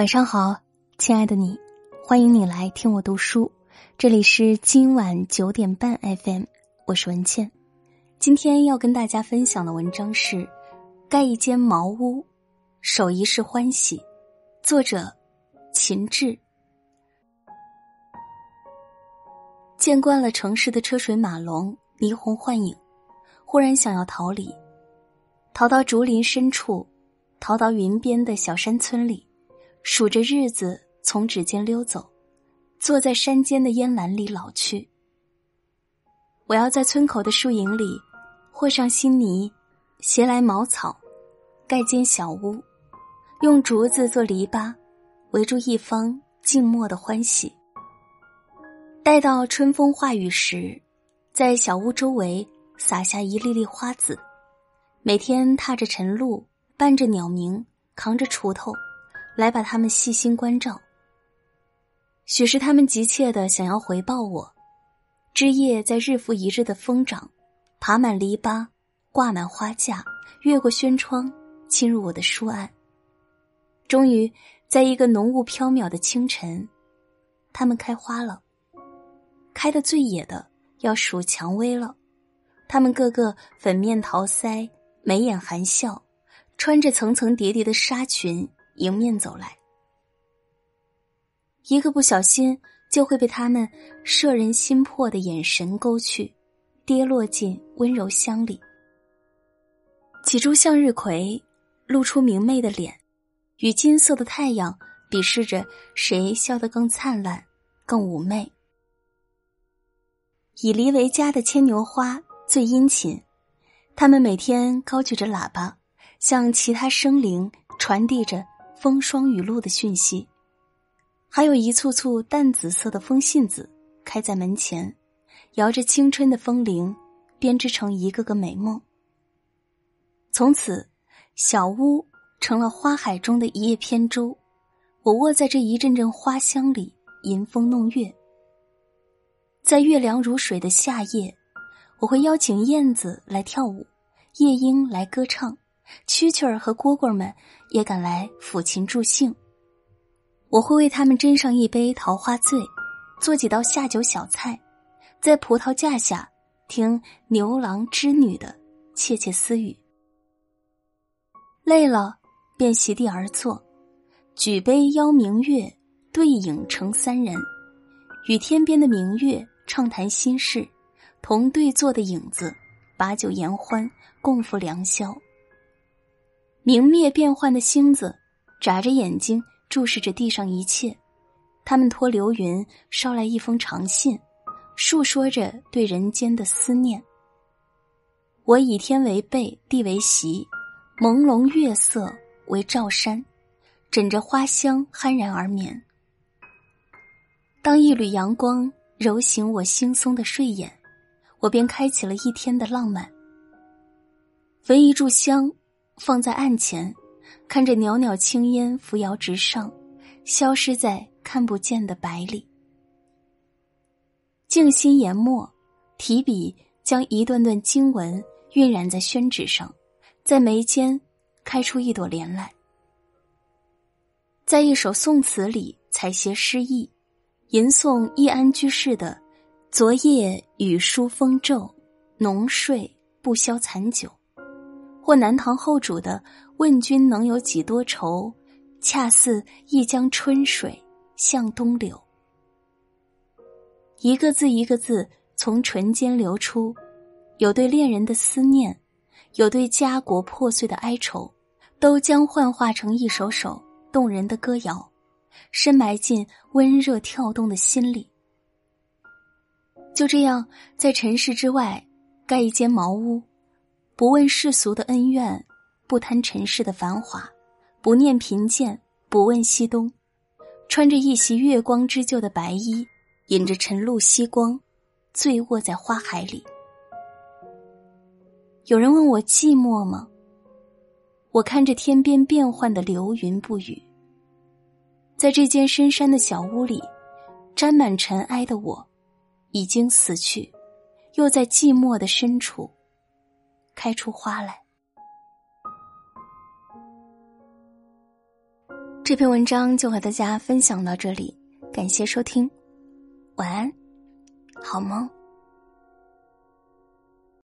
晚上好，亲爱的你，欢迎你来听我读书。这里是今晚九点半 FM，我是文倩。今天要跟大家分享的文章是《盖一间茅屋，守一世欢喜》，作者秦志。见惯了城市的车水马龙、霓虹幻影，忽然想要逃离，逃到竹林深处，逃到云边的小山村里。数着日子从指尖溜走，坐在山间的烟岚里老去。我要在村口的树影里，和上新泥，携来茅草，盖间小屋，用竹子做篱笆，围住一方静默的欢喜。待到春风化雨时，在小屋周围撒下一粒粒花籽，每天踏着晨露，伴着鸟鸣，扛着锄头。来把他们细心关照。许是他们急切的想要回报我，枝叶在日复一日的疯长，爬满篱笆，挂满花架，越过轩窗，侵入我的书案。终于，在一个浓雾飘渺的清晨，它们开花了。开的最野的要数蔷薇了，它们个个粉面桃腮，眉眼含笑，穿着层层叠叠的纱裙。迎面走来，一个不小心就会被他们摄人心魄的眼神勾去，跌落进温柔乡里。几株向日葵露出明媚的脸，与金色的太阳比试着谁笑得更灿烂、更妩媚。以梨为家的牵牛花最殷勤，他们每天高举着喇叭，向其他生灵传递着。风霜雨露的讯息，还有一簇簇淡紫色的风信子开在门前，摇着青春的风铃，编织成一个个美梦。从此，小屋成了花海中的一叶扁舟。我卧在这一阵阵花香里，吟风弄月。在月凉如水的夏夜，我会邀请燕子来跳舞，夜莺来歌唱。蛐蛐儿和蝈蝈们也赶来抚琴助兴。我会为他们斟上一杯桃花醉，做几道下酒小菜，在葡萄架下听牛郎织女的窃窃私语。累了，便席地而坐，举杯邀明月，对影成三人，与天边的明月畅谈心事，同对坐的影子把酒言欢，共赴良宵。明灭变幻的星子，眨着眼睛注视着地上一切。他们托流云捎来一封长信，述说着对人间的思念。我以天为被，地为席，朦胧月色为罩衫，枕着花香酣然而眠。当一缕阳光揉醒我惺忪的睡眼，我便开启了一天的浪漫。焚一炷香。放在案前，看着袅袅青烟扶摇直上，消失在看不见的白里。静心研墨，提笔将一段段经文晕染在宣纸上，在眉间开出一朵莲来。在一首宋词里采撷诗意，吟诵易安居士的“昨夜雨疏风骤，浓睡不消残酒”。或南唐后主的“问君能有几多愁，恰似一江春水向东流。”一个字一个字从唇间流出，有对恋人的思念，有对家国破碎的哀愁，都将幻化成一首首动人的歌谣，深埋进温热跳动的心里。就这样，在尘世之外盖一间茅屋。不问世俗的恩怨，不贪尘世的繁华，不念贫贱，不问西东，穿着一袭月光织就的白衣，引着晨露夕光，醉卧在花海里。有人问我寂寞吗？我看着天边变幻的流云不语。在这间深山的小屋里，沾满尘埃的我，已经死去，又在寂寞的深处。开出花来。这篇文章就和大家分享到这里，感谢收听，晚安，好梦。